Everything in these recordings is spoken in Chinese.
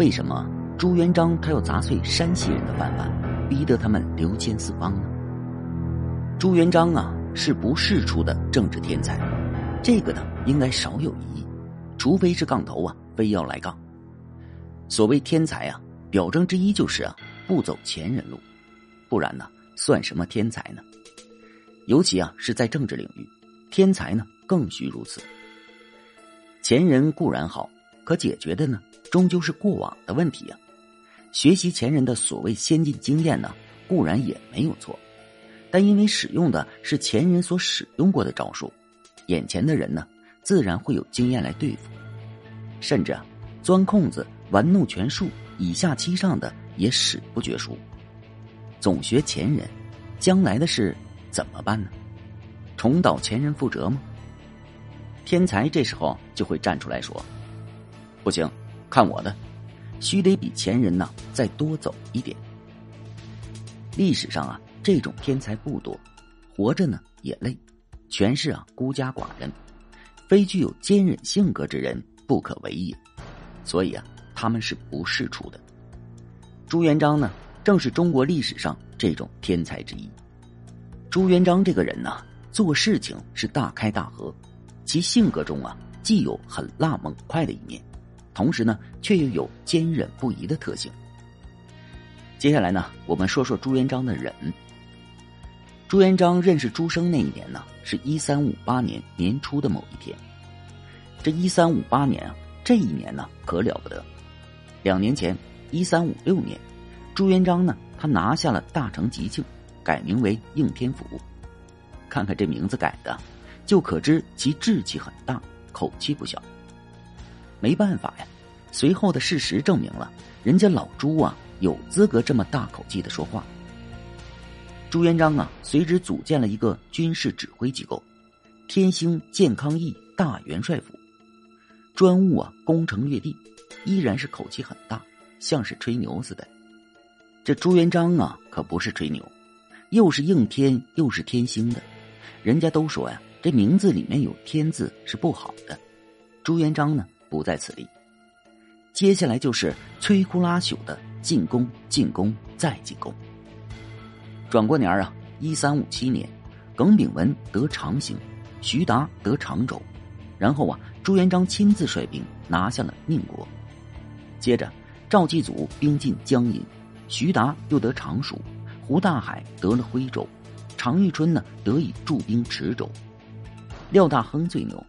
为什么朱元璋他要砸碎山西人的饭碗，逼得他们流迁四方呢？朱元璋啊，是不世出的政治天才，这个呢应该少有疑义，除非是杠头啊，非要来杠。所谓天才啊，表征之一就是啊，不走前人路，不然呢，算什么天才呢？尤其啊，是在政治领域，天才呢更需如此。前人固然好，可解决的呢，终究是过往的问题呀。学习前人的所谓先进经验呢，固然也没有错。但因为使用的是前人所使用过的招数，眼前的人呢，自然会有经验来对付，甚至啊，钻空子、玩弄权术、以下欺上的也史不绝书。总学前人，将来的事怎么办呢？重蹈前人覆辙吗？天才这时候就会站出来说：“不行，看我的，须得比前人呢再多走一点。”历史上啊。这种天才不多，活着呢也累，全是啊孤家寡人，非具有坚忍性格之人不可为也。所以啊，他们是不世出的。朱元璋呢，正是中国历史上这种天才之一。朱元璋这个人呢，做事情是大开大合，其性格中啊，既有很辣猛快的一面，同时呢，却又有坚忍不移的特性。接下来呢，我们说说朱元璋的忍。朱元璋认识朱生那一年呢，是一三五八年年初的某一天。这一三五八年啊，这一年呢可了不得。两年前，一三五六年，朱元璋呢，他拿下了大成吉庆，改名为应天府。看看这名字改的，就可知其志气很大，口气不小。没办法呀，随后的事实证明了，人家老朱啊，有资格这么大口气的说话。朱元璋啊，随之组建了一个军事指挥机构——天兴健康义大元帅府，专务啊攻城略地，依然是口气很大，像是吹牛似的。这朱元璋啊，可不是吹牛，又是应天又是天兴的，人家都说呀，这名字里面有“天”字是不好的。朱元璋呢，不在此例。接下来就是摧枯拉朽的进攻，进攻，再进攻。转过年啊，一三五七年，耿炳文得长兴，徐达得常州，然后啊，朱元璋亲自率兵拿下了宁国。接着，赵继祖兵进江阴，徐达又得常熟，胡大海得了徽州，常遇春呢得以驻兵池州。廖大亨最牛，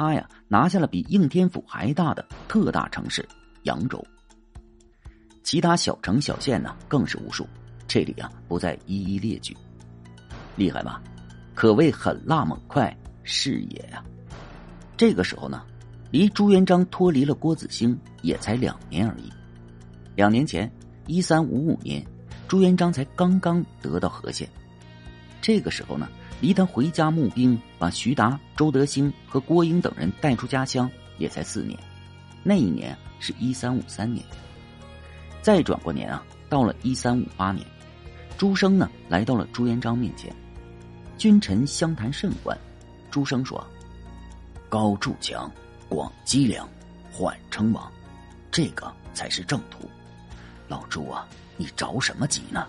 他呀拿下了比应天府还大的特大城市扬州。其他小城小县呢更是无数。这里啊，不再一一列举，厉害吧？可谓狠辣猛快，是也呀。这个时候呢，离朱元璋脱离了郭子兴也才两年而已。两年前，一三五五年，朱元璋才刚刚得到和县。这个时候呢，离他回家募兵，把徐达、周德兴和郭英等人带出家乡，也才四年。那一年是一三五三年。再转过年啊，到了一三五八年。朱生呢，来到了朱元璋面前，君臣相谈甚欢。朱生说：“高筑墙，广积粮，缓称王，这个才是正途。老朱啊，你着什么急呢？”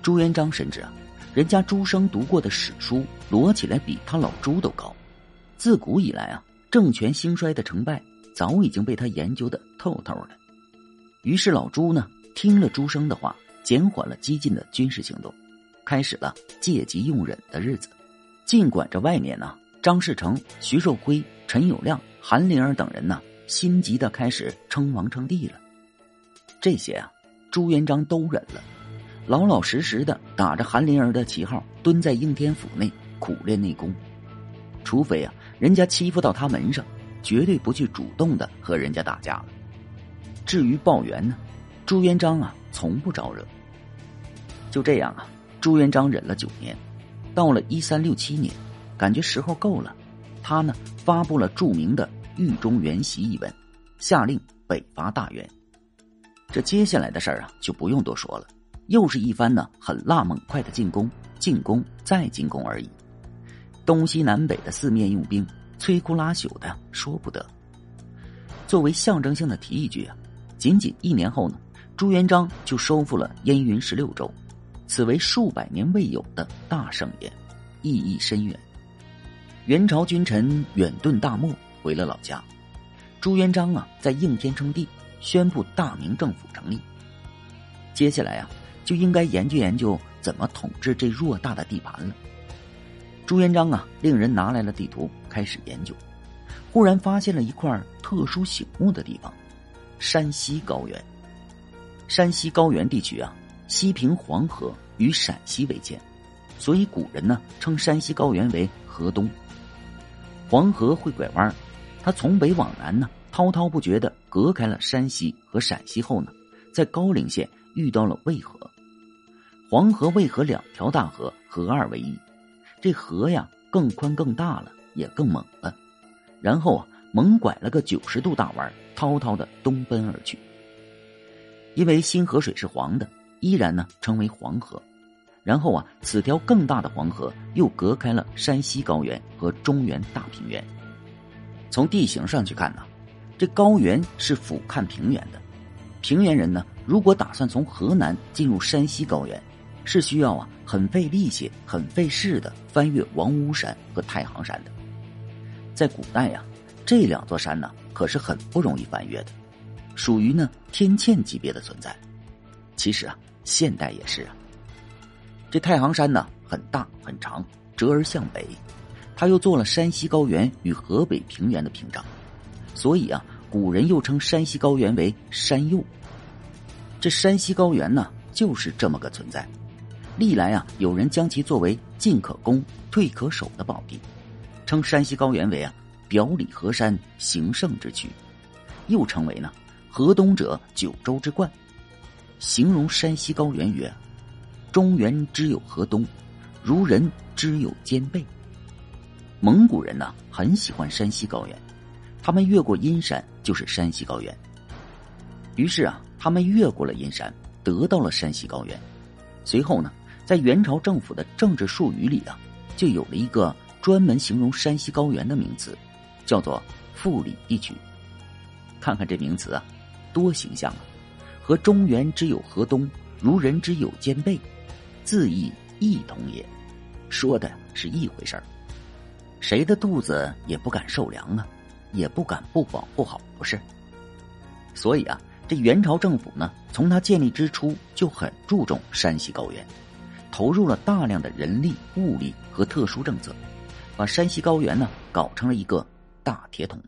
朱元璋深知啊，人家朱生读过的史书摞起来比他老朱都高。自古以来啊，政权兴衰的成败早已经被他研究的透透的。于是老朱呢，听了朱生的话。减缓了激进的军事行动，开始了借机用忍的日子。尽管这外面呢，张士诚、徐寿辉、陈友谅、韩林儿等人呢，心急的开始称王称帝了。这些啊，朱元璋都忍了，老老实实的打着韩林儿的旗号，蹲在应天府内苦练内功。除非啊，人家欺负到他门上，绝对不去主动的和人家打架了。至于报怨呢，朱元璋啊。从不招惹。就这样啊，朱元璋忍了九年，到了一三六七年，感觉时候够了，他呢发布了著名的《狱中元檄》一文，下令北伐大元。这接下来的事儿啊，就不用多说了，又是一番呢很辣猛快的进攻，进攻再进攻而已。东西南北的四面用兵，摧枯拉朽的说不得。作为象征性的提一句啊。仅仅一年后呢，朱元璋就收复了燕云十六州，此为数百年未有的大盛宴，意义深远。元朝君臣远遁大漠，回了老家。朱元璋啊，在应天称帝，宣布大明政府成立。接下来啊，就应该研究研究怎么统治这偌大的地盘了。朱元璋啊，令人拿来了地图，开始研究。忽然发现了一块特殊醒目的地方。山西高原，山西高原地区啊，西平黄河，与陕西为界，所以古人呢称山西高原为河东。黄河会拐弯，它从北往南呢滔滔不绝的隔开了山西和陕西后呢，在高陵县遇到了渭河。黄河、渭河两条大河合二为一，这河呀更宽更大了，也更猛了。然后啊。猛拐了个九十度大弯，滔滔的东奔而去。因为新河水是黄的，依然呢称为黄河。然后啊，此条更大的黄河又隔开了山西高原和中原大平原。从地形上去看呢，这高原是俯瞰平原的。平原人呢，如果打算从河南进入山西高原，是需要啊很费力气、很费事的翻越王屋山和太行山的。在古代呀。这两座山呢，可是很不容易翻越的，属于呢天堑级别的存在。其实啊，现代也是啊。这太行山呢很大很长，折而向北，它又做了山西高原与河北平原的屏障，所以啊，古人又称山西高原为山右。这山西高原呢，就是这么个存在。历来啊，有人将其作为进可攻、退可守的宝地，称山西高原为啊。表里河山，行胜之区，又称为呢河东者九州之冠，形容山西高原曰：中原之有河东，如人之有肩背。蒙古人呢很喜欢山西高原，他们越过阴山就是山西高原。于是啊，他们越过了阴山，得到了山西高原。随后呢，在元朝政府的政治术语里啊，就有了一个专门形容山西高原的名词。叫做富里地区，看看这名词啊，多形象啊！和中原之有河东，如人之有肩背，字义异同也，说的是一回事儿。谁的肚子也不敢受凉啊，也不敢不保护好，不是？所以啊，这元朝政府呢，从它建立之初就很注重山西高原，投入了大量的人力、物力和特殊政策，把山西高原呢搞成了一个。大铁桶。